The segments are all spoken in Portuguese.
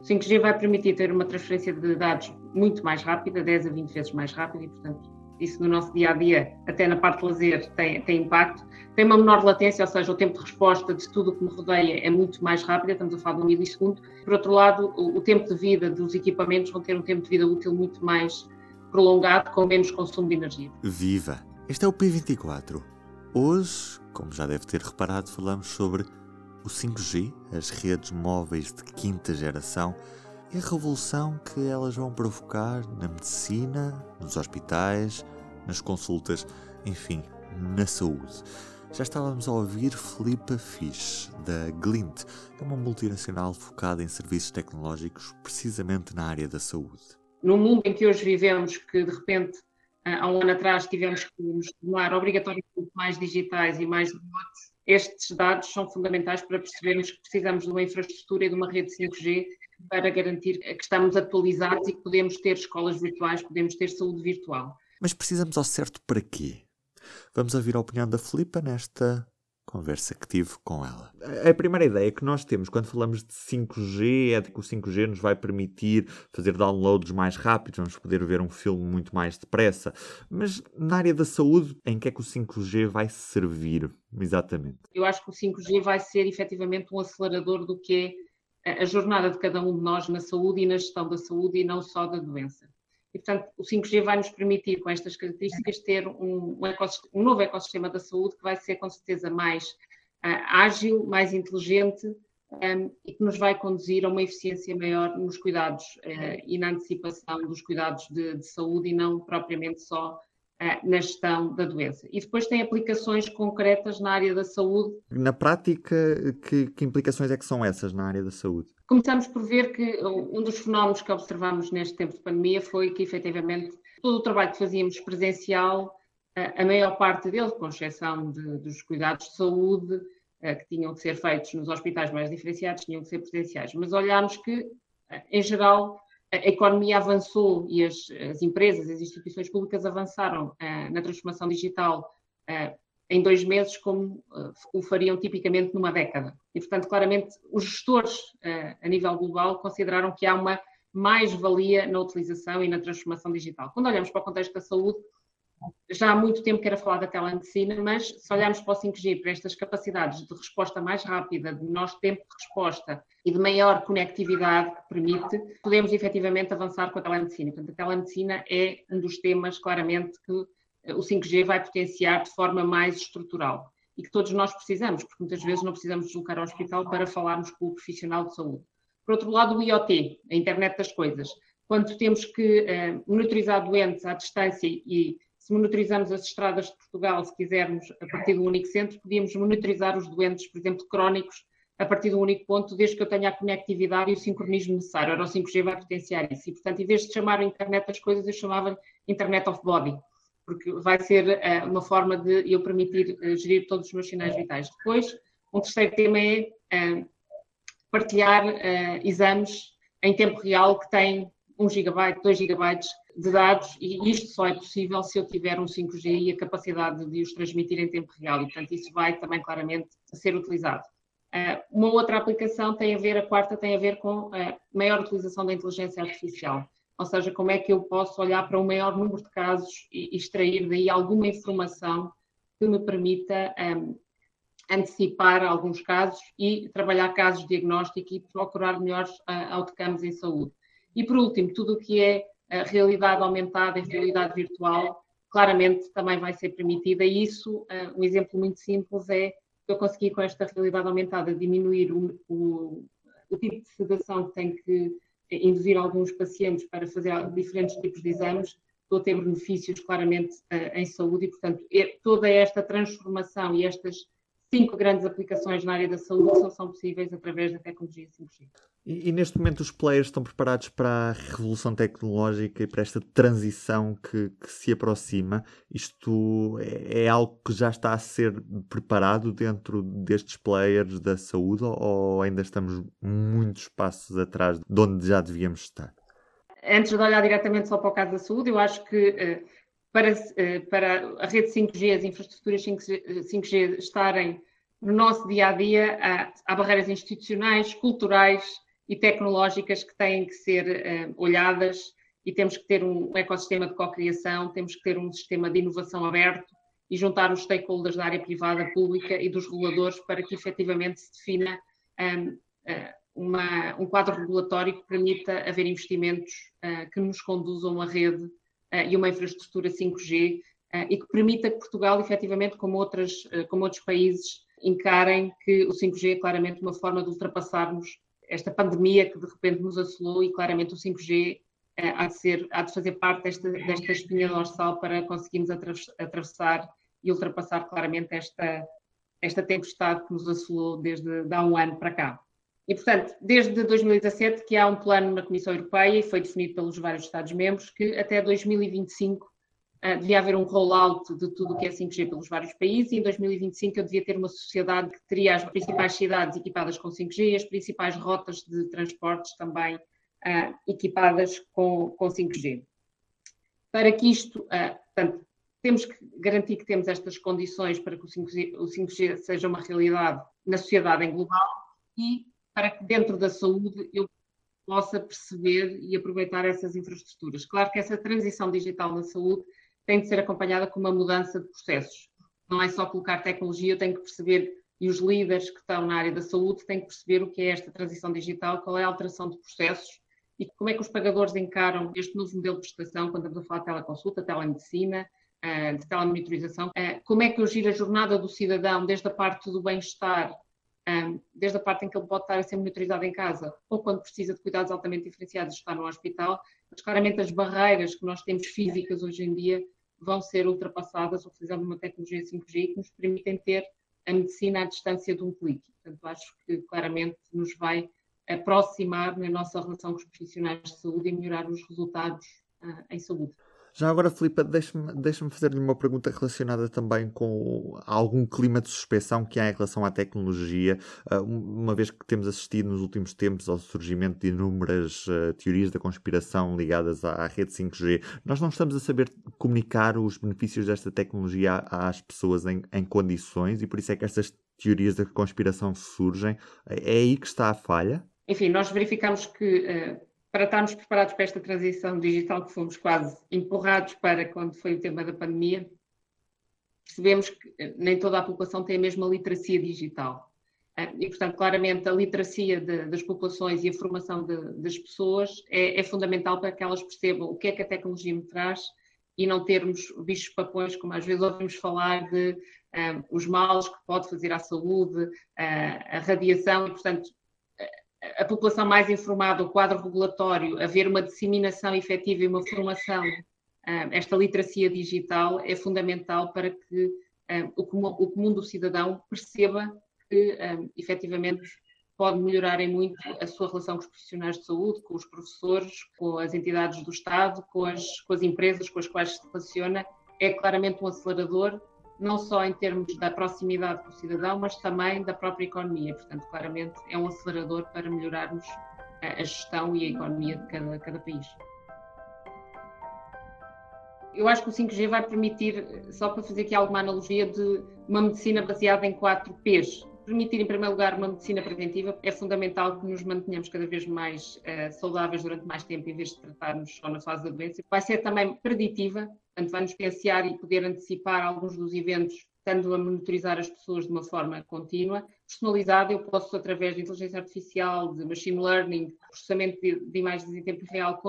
O 5G vai permitir ter uma transferência de dados muito mais rápida, 10 a 20 vezes mais rápida, e, portanto, isso no nosso dia a dia, até na parte de lazer, tem, tem impacto. Tem uma menor latência, ou seja, o tempo de resposta de tudo o que me rodeia é muito mais rápido, estamos a falar de um milissegundo. Por outro lado, o, o tempo de vida dos equipamentos vão ter um tempo de vida útil muito mais prolongado, com menos consumo de energia. Viva! Este é o P24. Hoje, como já deve ter reparado, falamos sobre o 5G, as redes móveis de quinta geração e a revolução que elas vão provocar na medicina, nos hospitais, nas consultas, enfim, na saúde. Já estávamos a ouvir Filipa Fisch, da Glint, é uma multinacional focada em serviços tecnológicos precisamente na área da saúde. No mundo em que hoje vivemos, que de repente há um ano atrás tivemos que nos tornar obrigatoriamente mais digitais e mais remotos, estes dados são fundamentais para percebermos que precisamos de uma infraestrutura e de uma rede 5G para garantir que estamos atualizados e que podemos ter escolas virtuais, podemos ter saúde virtual. Mas precisamos ao certo para quê? Vamos ouvir a opinião da Filipa nesta conversa que tive com ela. A primeira ideia que nós temos quando falamos de 5G é de que o 5G nos vai permitir fazer downloads mais rápidos, vamos poder ver um filme muito mais depressa. Mas na área da saúde, em que é que o 5G vai servir exatamente? Eu acho que o 5G vai ser efetivamente um acelerador do que é a jornada de cada um de nós na saúde e na gestão da saúde e não só da doença. E, portanto, o 5G vai nos permitir, com estas características, ter um, um, um novo ecossistema da saúde que vai ser, com certeza, mais uh, ágil, mais inteligente um, e que nos vai conduzir a uma eficiência maior nos cuidados uh, e na antecipação dos cuidados de, de saúde e não propriamente só na gestão da doença. E depois tem aplicações concretas na área da saúde. Na prática, que, que, implicações é que são essas na área da saúde? Começamos por ver que um dos fenómenos que observamos neste tempo de pandemia foi que, efetivamente, todo o trabalho que fazíamos presencial, eh, a maior parte dele, com exceção de, dos cuidados de saúde, eh, que tinham que ser feitos nos hospitais mais diferenciados, tinham que ser presenciais. Mas olhámos que, em geral, a economia avançou e as, as empresas, as instituições públicas avançaram uh, na transformação digital em dois meses, como uh, o fariam tipicamente numa década. E, portanto, claramente, os gestores a nível global consideraram que há uma mais-valia na utilização e na transformação digital. Quando olhamos para o contexto da saúde, já há muito tempo que era falar da telemedicina, mas se olharmos para o 5G, para estas capacidades de resposta mais rápida, de menor tempo de resposta e de maior conectividade que permite, podemos efetivamente avançar com a telemedicina. Portanto, a telemedicina é um dos temas, claramente, que o 5G vai potenciar de forma mais estrutural e que todos nós precisamos, porque muitas vezes não precisamos deslocar ao hospital para falarmos com o profissional de saúde. Por outro lado, o IoT, a internet das coisas. Quando temos que uh, monitorizar doentes à distância e se monitorizamos as estradas de Portugal, se quisermos, a partir do único centro, podíamos monitorizar os doentes, por exemplo, crónicos, a partir do único ponto, desde que eu tenha a conectividade e o sincronismo necessário. Ora, o 5G vai potenciar isso. E, portanto, em vez de chamar a internet das coisas, eu chamava Internet of Body, porque vai ser uh, uma forma de eu permitir uh, gerir todos os meus sinais vitais. Depois, um terceiro tema é uh, partilhar exames em tempo real que têm 1 GB, 2 GB de dados e isto só é possível se eu tiver um 5G e a capacidade de os transmitir em tempo real e, portanto, isso vai também claramente ser utilizado. Uma outra aplicação tem a ver, a quarta tem a ver com a maior utilização da inteligência artificial, ou seja, como é que eu posso olhar para um maior número de casos e extrair daí alguma informação que me permita um, antecipar alguns casos e trabalhar casos de diagnóstico e procurar melhores uh, outcomes em saúde. E por último, tudo o que é a realidade aumentada e realidade virtual, claramente também vai ser permitida. E isso, uh, um exemplo muito simples é que eu consegui com esta realidade aumentada diminuir o, o, o tipo de sedação que tem que induzir alguns pacientes para fazer diferentes tipos de exames, estou a ter benefícios claramente uh, em saúde e, portanto, toda esta transformação e estas cinco grandes aplicações na área da saúde só são possíveis através da tecnologia 5G. E, e, neste momento os players estão preparados para a revolução tecnológica e para esta transição que, que se aproxima? Isto é, é, algo que já está a ser preparado dentro destes players da saúde ou ainda estamos muitos passos atrás de onde já devíamos estar? Antes de olhar diretamente só para o caso da saúde, eu acho que eh, para, eh, para a rede 5G, as infraestruturas 5G, 5G estarem no nosso dia a dia, há, há barreiras institucionais, culturais e tecnológicas que têm que ser uh, olhadas e temos que ter um ecossistema de co-criação, temos que ter um sistema de inovação aberto e juntar os stakeholders da área privada, pública e dos reguladores para que efetivamente se defina um, uh, uma, um quadro regulatório que permita haver investimentos uh, que nos conduzam a uma rede uh, e uma infraestrutura 5G e que permita que Portugal, efetivamente, como, outras, como outros países, encarem que o 5G é claramente uma forma de ultrapassarmos esta pandemia que de repente nos assolou e claramente o 5G há de, ser, há de fazer parte desta, desta espinha dorsal para conseguirmos atravessar e ultrapassar claramente esta, esta tempestade que nos assolou desde há um ano para cá. E, portanto, desde 2017 que há um plano na Comissão Europeia e foi definido pelos vários Estados-membros que até 2025 uh, ah, devia haver um rollout de tudo o que é 5G pelos vários países e em 2025 eu devia ter uma sociedade que teria as principais cidades equipadas com 5G e as principais rotas de transportes também uh, equipadas com, com 5G. Para que isto, uh, portanto, temos que garantir que temos estas condições para que o 5G, o 5G seja uma realidade na sociedade em global e para que dentro da saúde eu possa perceber e aproveitar essas infraestruturas. Claro que essa transição digital na saúde tem de ser acompanhada com uma mudança de processos. Não é só colocar tecnologia, eu tenho que perceber, e os líderes que estão na área da saúde têm que perceber o que é esta transição digital, qual é a alteração de processos e como é que os pagadores encaram este novo modelo de prestação, quando estamos a falar de teleconsulta, telemedicina, eh, de telemonitorização, eh, como é que eu giro a jornada do cidadão desde a parte do bem-estar, desde a parte em que ele pode estar a ser monitorizado em casa, ou quando precisa de cuidados altamente diferenciados, está no hospital, mas claramente as barreiras que nós temos físicas hoje em dia vão ser ultrapassadas utilizando uma tecnologia 5G que nos permitem ter a medicina à distância de um clique. Portanto, acho que claramente nos vai aproximar na nossa relação com os profissionais de saúde e melhorar os resultados uh, em saúde. Já agora, Filipe, deixa-me deixa fazer-lhe uma pergunta relacionada também com algum clima de suspeição que há em relação à tecnologia, ah, uma vez que temos assistido nos últimos tempos ao surgimento de inúmeras uh, teorias da conspiração ligadas à, rede 5G. Nós não estamos a saber comunicar os benefícios desta tecnologia às pessoas em, em condições e por isso é que estas teorias da conspiração surgem. É aí que está a falha? Enfim, nós verificamos que. Para estarmos preparados para esta transição digital que fomos quase empurrados para quando foi o tema da pandemia, percebemos que eh, nem toda a população tem a mesma literacia digital. Eh, e, portanto, claramente a literacia de, das populações e a formação de, das pessoas é, é, fundamental para que elas percebam o que é que a tecnologia me traz e não termos bichos papões, como às vezes ouvimos falar de um, eh, os males que pode fazer à saúde, uh, a radiação, e, portanto, a população mais informada, o quadro regulatório, haver uma disseminação efetiva e uma formação, ah, esta literacia digital é fundamental para que ah, o comum, do cidadão perceba que ah, efetivamente pode melhorar em muito a sua relação com os profissionais de saúde, com os professores, com as entidades do Estado, com as, com as empresas com as quais se relaciona. É claramente um acelerador não só em termos da proximidade com o cidadão, mas também da própria economia. Portanto, claramente é um acelerador para melhorarmos a gestão e a economia de cada, cada país. Eu acho que o 5G vai permitir, só para fazer aqui alguma analogia, de uma medicina baseada em 4 Ps. Permitir, em primeiro lugar, uma medicina preventiva é fundamental que nos mantenhamos cada vez mais uh, saudáveis durante mais tempo, em vez de tratarmos só na fase da doença. Vai ser também preditiva, Portanto, vai-nos pensar e poder antecipar alguns dos eventos, estando a monitorizar as pessoas de uma forma contínua. Personalizada, eu posso, através de inteligência artificial, de machine learning, processamento de, de imagens em tempo real,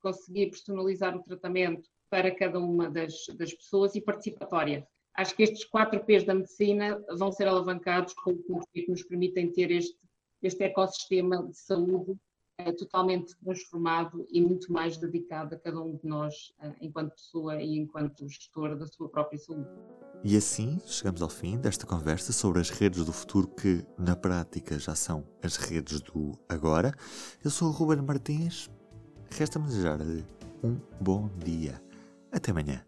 conseguir personalizar o tratamento para cada uma das, das pessoas e participatória. Acho que estes quatro P's da medicina vão ser alavancados com o que nos permitem ter este, este ecossistema de saúde é totalmente transformado e muito mais dedicado a cada um de nós, eh, enquanto pessoa e enquanto gestor da sua própria saúde. E assim chegamos ao fim desta conversa sobre as redes do futuro que, na prática, já são as redes do agora. Eu sou o Ruben Martins. Resta-me desejar-lhe um bom dia. Até amanhã.